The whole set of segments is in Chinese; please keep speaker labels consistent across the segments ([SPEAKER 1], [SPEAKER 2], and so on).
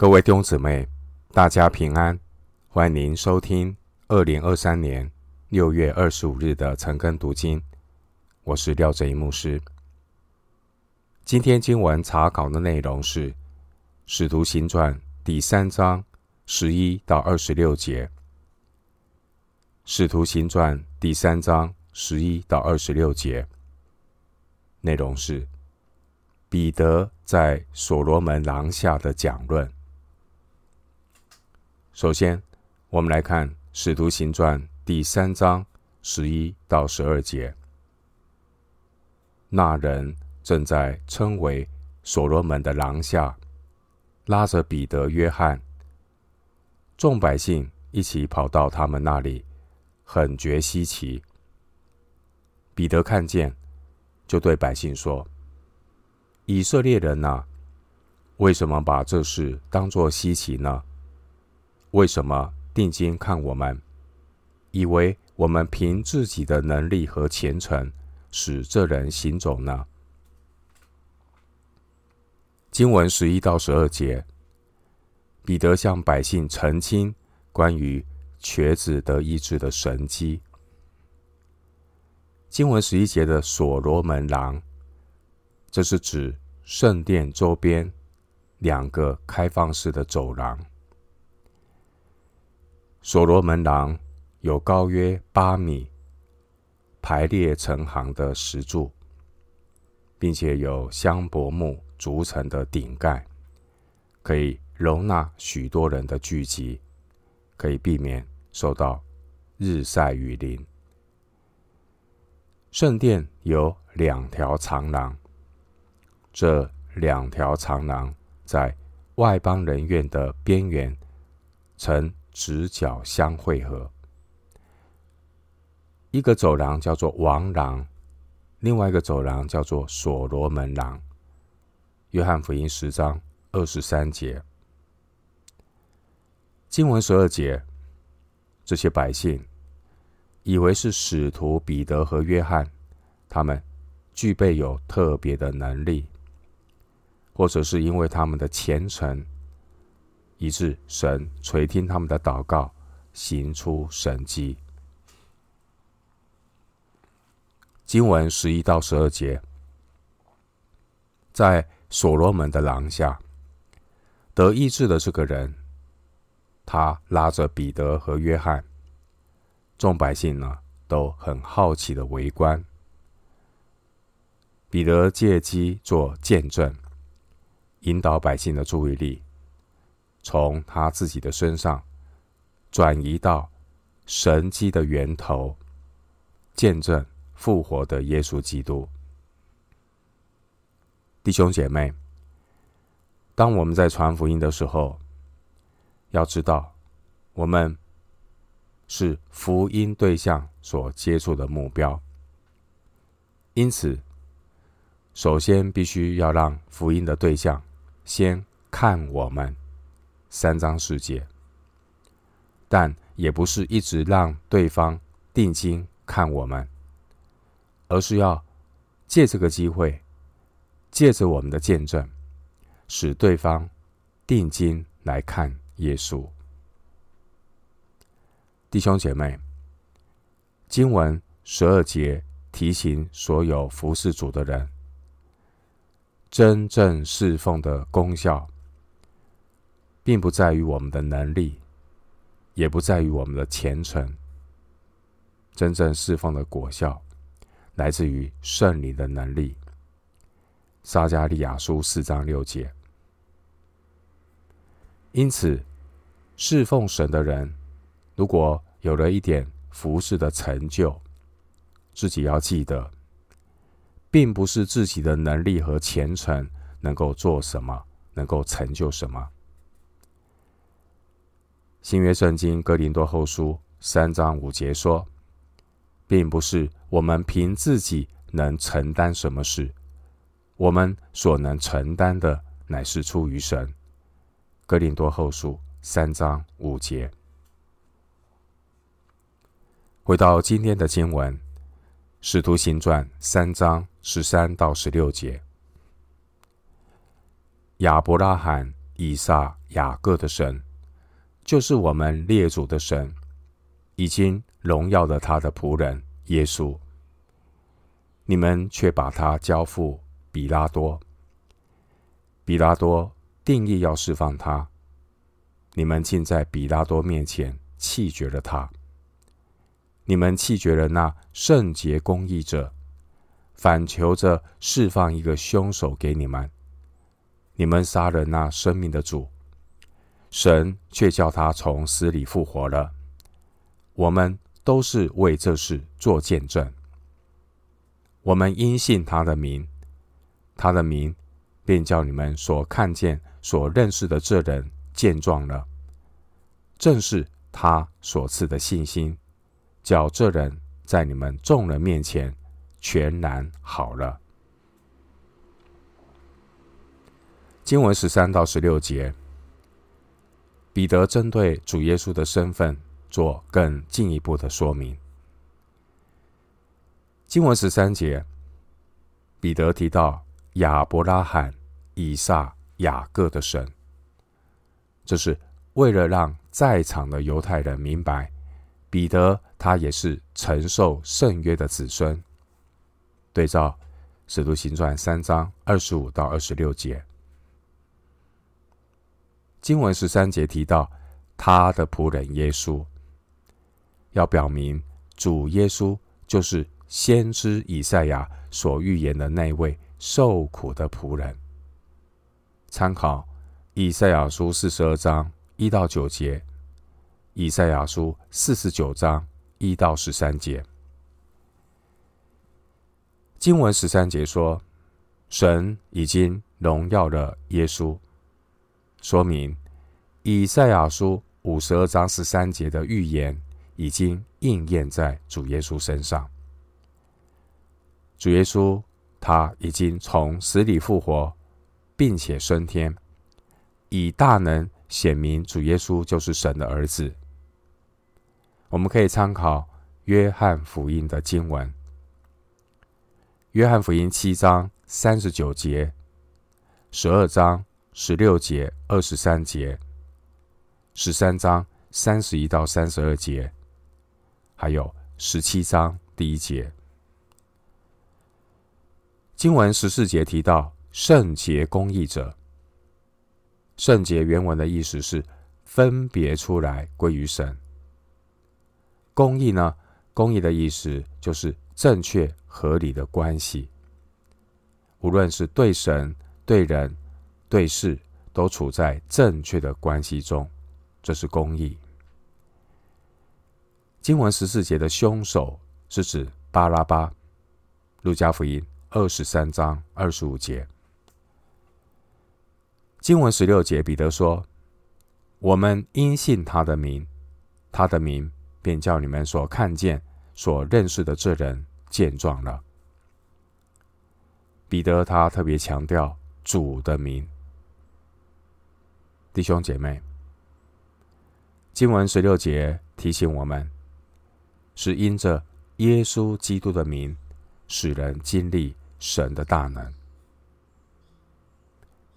[SPEAKER 1] 各位弟兄姊妹，大家平安！欢迎收听二零二三年六月二十五日的晨更读经。我是廖正一牧师。今天经文查考的内容是《使徒行传》第三章十一到二十六节。《使徒行传》第三章十一到二十六节内容是彼得在所罗门廊下的讲论。首先，我们来看《使徒行传》第三章十一到十二节。那人正在称为所罗门的廊下，拉着彼得、约翰，众百姓一起跑到他们那里，很觉稀奇。彼得看见，就对百姓说：“以色列人哪，为什么把这事当作稀奇呢？”为什么定睛看我们，以为我们凭自己的能力和虔诚使这人行走呢？经文十一到十二节，彼得向百姓澄清关于瘸子得医治的神迹。经文十一节的所罗门廊，这是指圣殿周边两个开放式的走廊。所罗门廊有高约八米、排列成行的石柱，并且有香柏木筑成的顶盖，可以容纳许多人的聚集，可以避免受到日晒雨淋。圣殿有两条长廊，这两条长廊在外邦人院的边缘，呈直角相会合，一个走廊叫做王廊，另外一个走廊叫做所罗门廊。约翰福音十章二十三节，经文十二节，这些百姓以为是使徒彼得和约翰，他们具备有特别的能力，或者是因为他们的虔诚。以致神垂听他们的祷告，行出神迹。经文十一到十二节，在所罗门的廊下得医治的这个人，他拉着彼得和约翰，众百姓呢都很好奇的围观。彼得借机做见证，引导百姓的注意力。从他自己的身上转移到神迹的源头，见证复活的耶稣基督。弟兄姐妹，当我们在传福音的时候，要知道我们是福音对象所接触的目标，因此，首先必须要让福音的对象先看我们。三章世界，但也不是一直让对方定睛看我们，而是要借这个机会，借着我们的见证，使对方定睛来看耶稣。弟兄姐妹，经文十二节提醒所有服侍主的人，真正侍奉的功效。并不在于我们的能力，也不在于我们的虔诚。真正侍奉的果效，来自于圣灵的能力。撒迦利亚书四章六节。因此，侍奉神的人，如果有了一点服侍的成就，自己要记得，并不是自己的能力和虔诚能够做什么，能够成就什么。新约圣经哥林多后书三章五节说，并不是我们凭自己能承担什么事，我们所能承担的乃是出于神。哥林多后书三章五节。回到今天的经文，使徒行传三章十三到十六节，亚伯拉罕以撒、雅各的神，就是我们列祖的神，已经荣耀了他的仆人耶稣。你们却把他交付比拉多，比拉多定意要释放他，你们竟在比拉多面前弃绝了他。你们弃绝了那圣洁公义者，反求着释放一个凶手给你们。你们杀了那生命的主，神却叫他从死里复活了。我们都是为这事做见证。我们因信他的名，他的名便叫你们所看见、所认识的这人健壮了。正是他所赐的信心。叫这人在你们众人面前全然好了。经文十三到十六节，彼得针对主耶稣的身份做更进一步的说明。经文十三节，彼得提到亚伯拉罕、以撒、雅各的神，这是为了让在场的犹太人明白。彼得他也是承受圣约的子孙。对照《使徒行传》三章二十五到二十六节，经文十三节提到他的仆人耶稣，要表明主耶稣就是先知以赛亚所预言的那位受苦的仆人。参考以赛亚书四十二章一到九节。以赛亚书四十九章一到十三节，经文十三节说：“神已经荣耀了耶稣。”说明以赛亚书五十二章十三节的预言已经应验在主耶稣身上。主耶稣他已经从死里复活，并且升天，以大能显明主耶稣就是神的儿子。我们可以参考约翰福音的经文，约翰福音七章三十九节、十二章十六节、二十三节、十三章三十一到三十二节，还有十七章第一节。经文十四节提到圣洁公义者，圣洁原文的意思是分别出来归于神。公义呢？公义的意思就是正确合理的关系，无论是对神、对人、对事，都处在正确的关系中，这是公义。经文十四节的凶手是指巴拉巴，路加福音二十三章二十五节。经文十六节，彼得说：“我们因信他的名，他的名。”便叫你们所看见、所认识的这人健壮了。彼得他特别强调主的名，弟兄姐妹，经文十六节提醒我们，是因着耶稣基督的名，使人经历神的大能。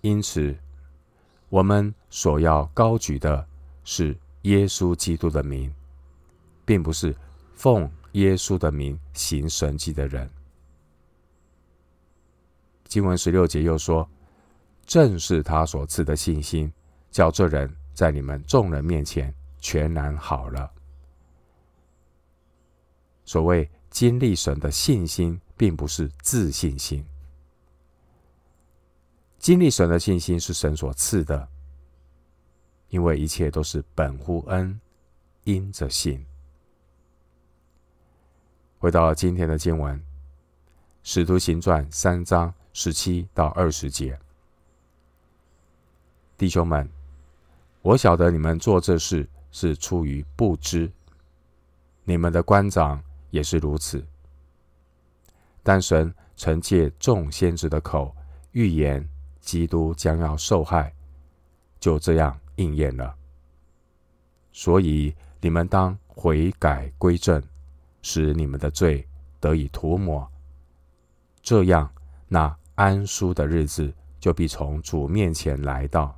[SPEAKER 1] 因此，我们所要高举的是耶稣基督的名。并不是奉耶稣的名行神迹的人。经文十六节又说：“正是他所赐的信心，叫这人在你们众人面前全然好了。”所谓经历神的信心，并不是自信心。经历神的信心是神所赐的，因为一切都是本乎恩，因着信。回到今天的经文，《使徒行传》三章十七到二十节，弟兄们，我晓得你们做这事是出于不知，你们的官长也是如此。但神曾借众先知的口预言基督将要受害，就这样应验了。所以你们当悔改归正。使你们的罪得以涂抹，这样那安舒的日子就必从主面前来到。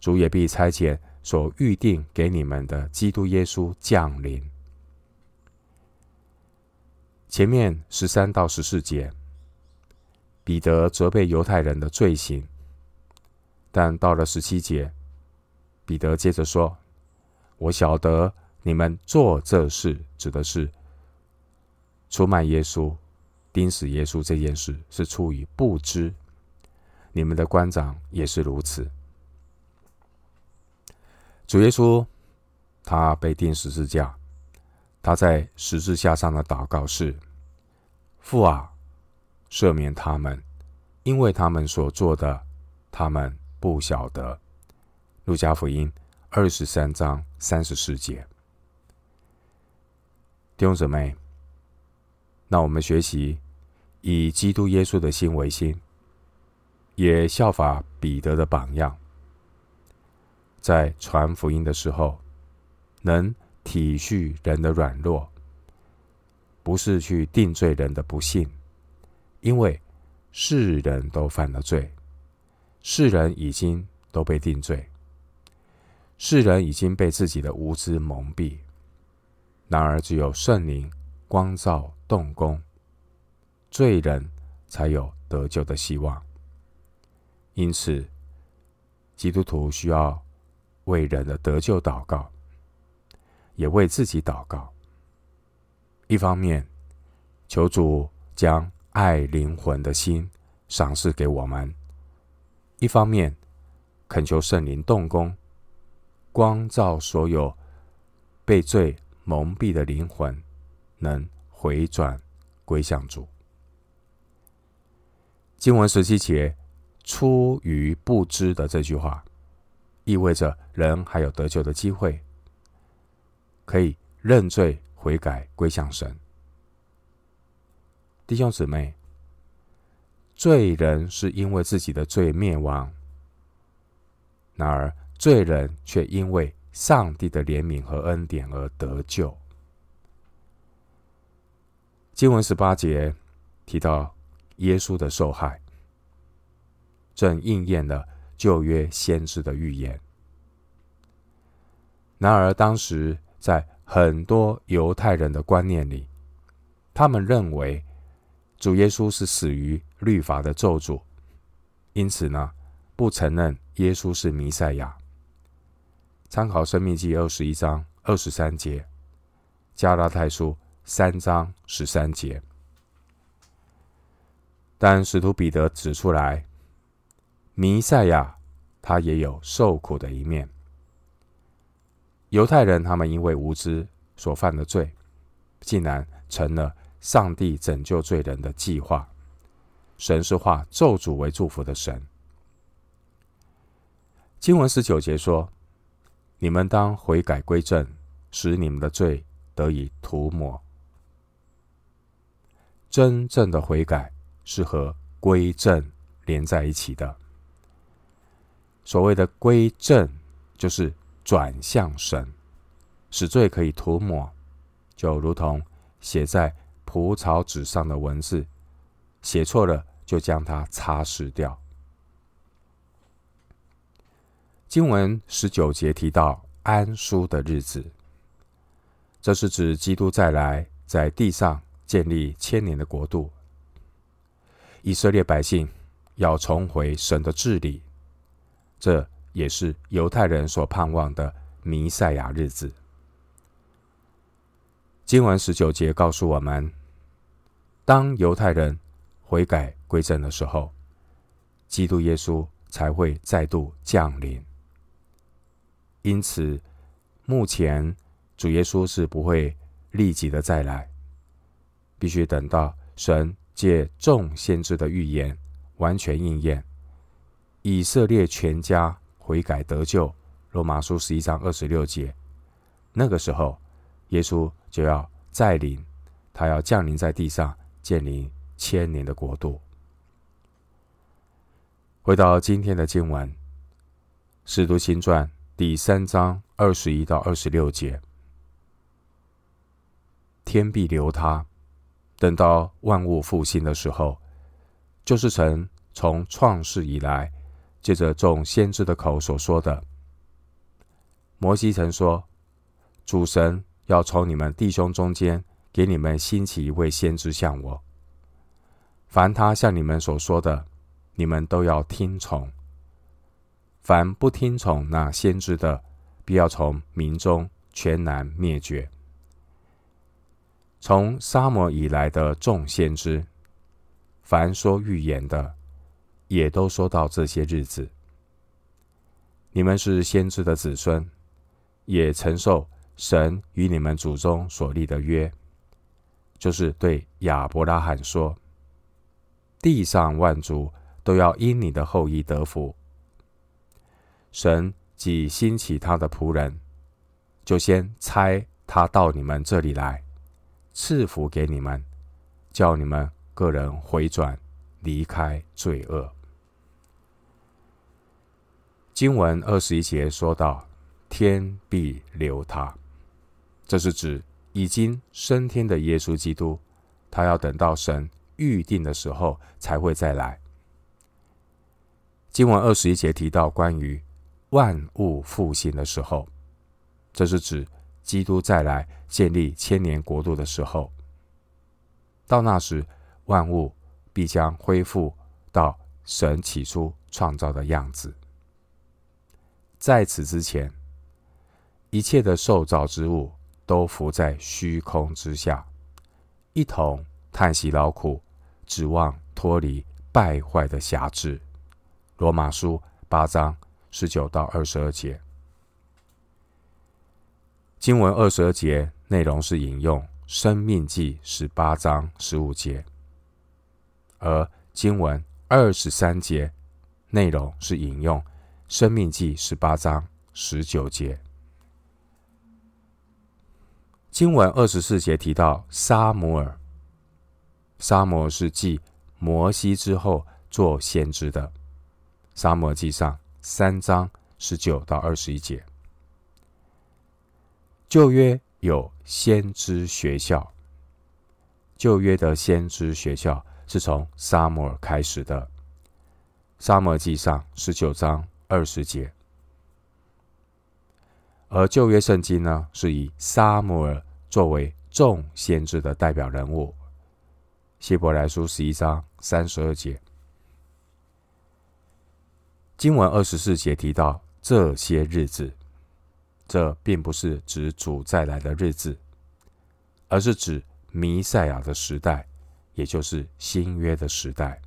[SPEAKER 1] 主也必差遣所预定给你们的基督耶稣降临。前面十三到十四节，彼得责备犹太人的罪行，但到了十七节，彼得接着说：“我晓得你们做这事，指的是出卖耶稣、钉死耶稣这件事，是出于不知。你们的官长也是如此。主耶稣他被钉十字架。”他在十字架上的祷告是：“父啊，赦免他们，因为他们所做的，他们不晓得。”路加福音二十三章三十四节。弟兄姊妹，那我们学习以基督耶稣的心为心，也效法彼得的榜样，在传福音的时候，能。体恤人的软弱，不是去定罪人的不信，因为世人都犯了罪，世人已经都被定罪，世人已经被自己的无知蒙蔽。然而，只有圣灵光照动工，罪人才有得救的希望。因此，基督徒需要为人的得救祷告。也为自己祷告。一方面，求主将爱灵魂的心赏赐给我们；一方面，恳求圣灵动工，光照所有被罪蒙蔽的灵魂，能回转归向主。经文十七节“出于不知”的这句话，意味着人还有得救的机会。可以认罪悔改归向神，弟兄姊妹，罪人是因为自己的罪灭亡，然而罪人却因为上帝的怜悯和恩典而得救。经文十八节提到耶稣的受害，正应验了旧约先知的预言。然而当时。在很多犹太人的观念里，他们认为主耶稣是死于律法的咒诅，因此呢，不承认耶稣是弥赛亚。参考《生命记》二十一章二十三节，《加拉太书》三章十三节。但使徒彼得指出来，弥赛亚他也有受苦的一面。犹太人他们因为无知所犯的罪，竟然成了上帝拯救罪人的计划。神是化咒诅为祝福的神。经文十九节说：“你们当悔改归正，使你们的罪得以涂抹。”真正的悔改是和归正连在一起的。所谓的归正，就是。转向神，使罪可以涂抹，就如同写在蒲草纸上的文字，写错了就将它擦拭掉。经文十九节提到安舒的日子，这是指基督再来，在地上建立千年的国度，以色列百姓要重回神的治理。这。也是犹太人所盼望的弥赛亚日子。经文十九节告诉我们，当犹太人悔改归正的时候，基督耶稣才会再度降临。因此，目前主耶稣是不会立即的再来，必须等到神借众先知的预言完全应验，以色列全家。悔改得救，罗马书十一章二十六节，那个时候，耶稣就要再临，他要降临在地上，建立千年的国度。回到今天的经文，《使徒行传》第三章二十一到二十六节，天必留他，等到万物复兴的时候，就是神从创世以来。借着众先知的口所说的。摩西曾说：“主神要从你们弟兄中间给你们兴起一位先知像我。凡他向你们所说的，你们都要听从；凡不听从那先知的，必要从民中全然灭绝。”从撒母以来的众先知，凡说预言的，也都说到这些日子。你们是先知的子孙。也承受神与你们祖宗所立的约，就是对亚伯拉罕说：“地上万族都要因你的后裔得福。”神既兴起他的仆人，就先差他到你们这里来，赐福给你们，叫你们个人回转，离开罪恶。经文二十一节说到。天必留他，这是指已经升天的耶稣基督，他要等到神预定的时候才会再来。经文二十一节提到关于万物复兴的时候，这是指基督再来建立千年国度的时候。到那时，万物必将恢复到神起初创造的样子。在此之前，一切的受造之物都伏在虚空之下，一同叹息劳苦，指望脱离败坏的辖制。罗马书八章十九到二十二节，经文二十二节内容是引用生命记十八章十五节，而经文二十三节内容是引用生命记十八章十九节。经文二十四节提到撒母耳，撒母耳是继摩西之后做先知的。沙摩记上三章十九到二十一节。旧约有先知学校，旧约的先知学校是从沙摩尔开始的。沙摩记上十九章二十节。而旧约圣经呢，是以撒母耳作为众先知的代表人物。希伯来书十一章三十二节，经文二十四节提到这些日子，这并不是指主再来的日子，而是指弥赛亚的时代，也就是新约的时代。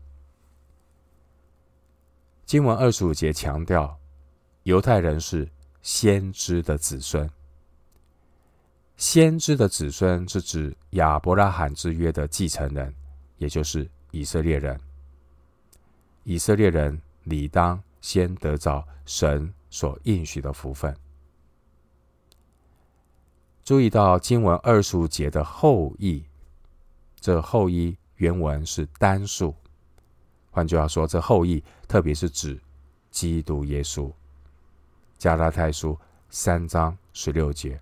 [SPEAKER 1] 经文二十五节强调，犹太人是。先知的子孙，先知的子孙是指亚伯拉罕之约的继承人，也就是以色列人。以色列人理当先得着神所应许的福分。注意到经文二十五节的后裔，这后裔原文是单数，换句话说，这后裔特别是指基督耶稣。加拉太书三章十六节，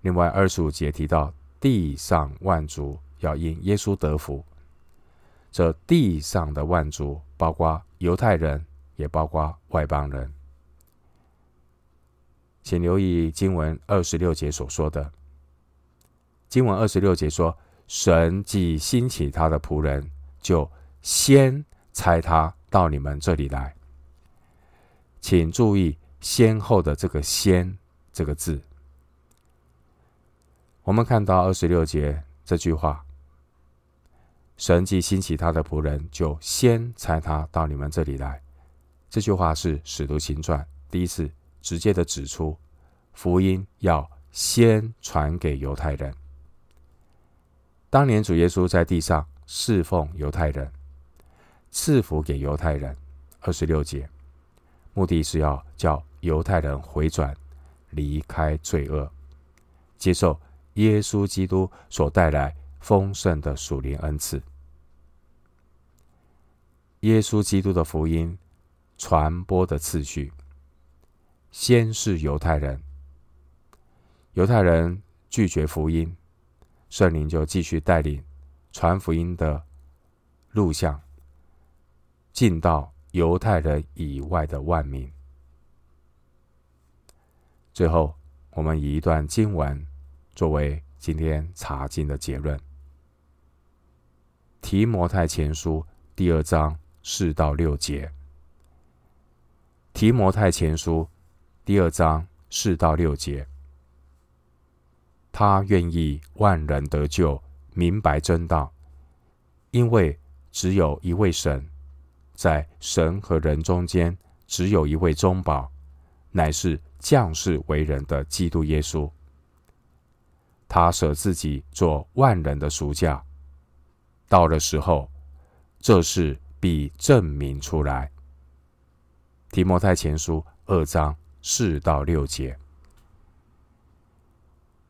[SPEAKER 1] 另外二十五节提到地上万族要因耶稣得福，这地上的万族包括犹太人，也包括外邦人。请留意经文二十六节所说的，经文二十六节说：“神既兴起他的仆人，就先差他到你们这里来。”请注意先后的这个“先”这个字。我们看到二十六节这句话：“神既兴起他的仆人，就先差他到你们这里来。”这句话是《使徒行传》第一次直接的指出，福音要先传给犹太人。当年主耶稣在地上侍奉犹太人，赐福给犹太人。二十六节。目的是要叫犹太人回转，离开罪恶，接受耶稣基督所带来丰盛的属灵恩赐。耶稣基督的福音传播的次序，先是犹太人，犹太人拒绝福音，圣灵就继续带领传福音的路向，进到犹太人以外的万民。最后，我们以一段经文作为今天查经的结论：提摩太前书第二章四到六节。提摩太前书第二章四到六节，他愿意万人得救，明白真道，因为只有一位神，在神和人中间，只有一位中保，乃是。降世为人的基督耶稣，他舍自己做万人的赎价，到了时候，这事必证明出来。提摩太前书二章四到六节，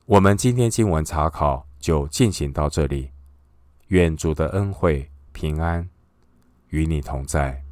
[SPEAKER 1] 我们今天经文查考就进行到这里。愿主的恩惠平安与你同在。